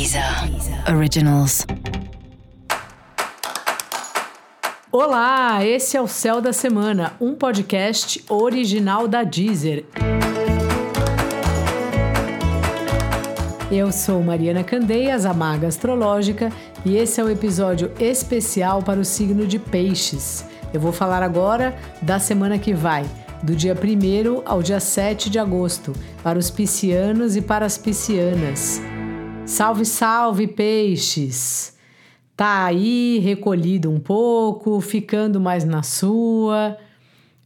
Deezer Originals. Olá, esse é o Céu da Semana, um podcast original da Deezer. Eu sou Mariana Candeias, a Maga Astrológica, e esse é um episódio especial para o signo de Peixes. Eu vou falar agora da semana que vai, do dia 1 ao dia 7 de agosto, para os piscianos e para as piscianas. Salve, salve, peixes! Tá aí recolhido um pouco, ficando mais na sua.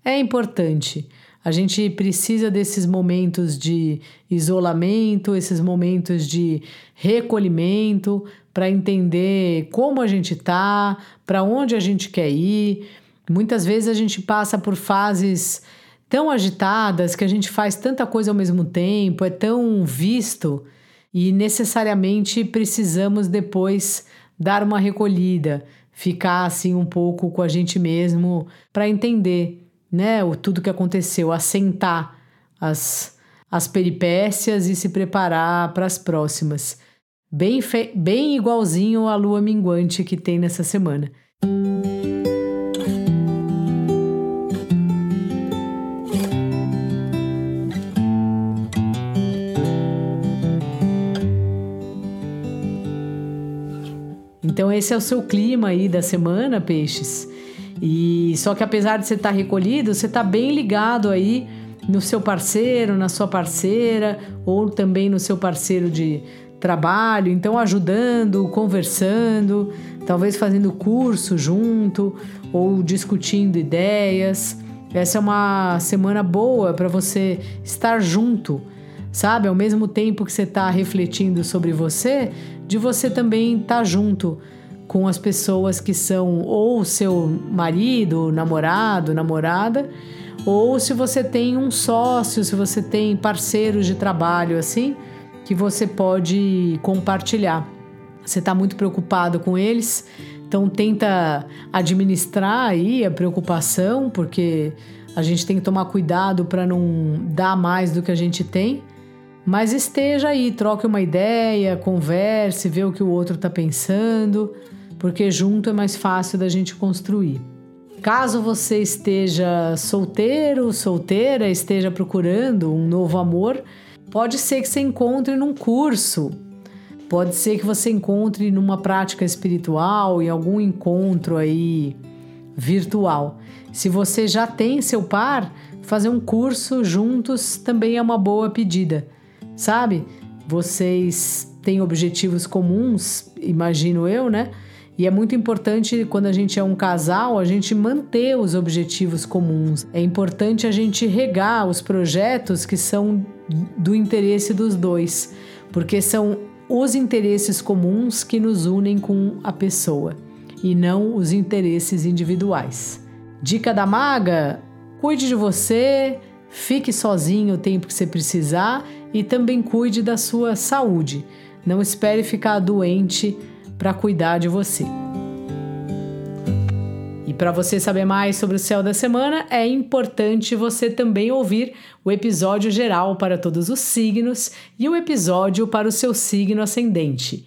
É importante. A gente precisa desses momentos de isolamento, esses momentos de recolhimento para entender como a gente tá, para onde a gente quer ir. Muitas vezes a gente passa por fases tão agitadas que a gente faz tanta coisa ao mesmo tempo, é tão visto e necessariamente precisamos depois dar uma recolhida, ficar assim um pouco com a gente mesmo para entender, né, o tudo que aconteceu, assentar as as peripécias e se preparar para as próximas. Bem, bem igualzinho à lua minguante que tem nessa semana. Então esse é o seu clima aí da semana, peixes. E só que apesar de você estar tá recolhido, você está bem ligado aí no seu parceiro, na sua parceira ou também no seu parceiro de trabalho, então ajudando, conversando, talvez fazendo curso junto ou discutindo ideias. Essa é uma semana boa para você estar junto, sabe? Ao mesmo tempo que você está refletindo sobre você, de você também estar tá junto com as pessoas que são ou seu marido, namorado, namorada, ou se você tem um sócio, se você tem parceiros de trabalho assim, que você pode compartilhar. Você está muito preocupado com eles, então tenta administrar aí a preocupação, porque a gente tem que tomar cuidado para não dar mais do que a gente tem mas esteja aí, troque uma ideia, converse, vê o que o outro está pensando, porque junto é mais fácil da gente construir. Caso você esteja solteiro, solteira, esteja procurando um novo amor, pode ser que você encontre num curso, pode ser que você encontre numa prática espiritual, em algum encontro aí virtual. Se você já tem seu par, fazer um curso juntos também é uma boa pedida sabe? Vocês têm objetivos comuns, imagino eu, né? E é muito importante quando a gente é um casal, a gente manter os objetivos comuns. É importante a gente regar os projetos que são do interesse dos dois, porque são os interesses comuns que nos unem com a pessoa e não os interesses individuais. Dica da maga: cuide de você, fique sozinho o tempo que você precisar e também cuide da sua saúde. Não espere ficar doente para cuidar de você. E para você saber mais sobre o céu da semana, é importante você também ouvir o episódio geral para todos os signos e o episódio para o seu signo ascendente.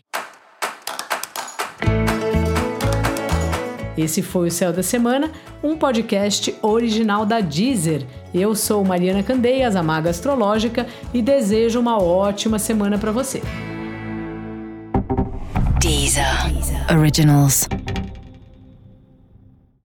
Esse foi o Céu da Semana, um podcast original da Deezer. Eu sou Mariana Candeias, a Maga Astrológica, e desejo uma ótima semana para você. Deezer. Originals.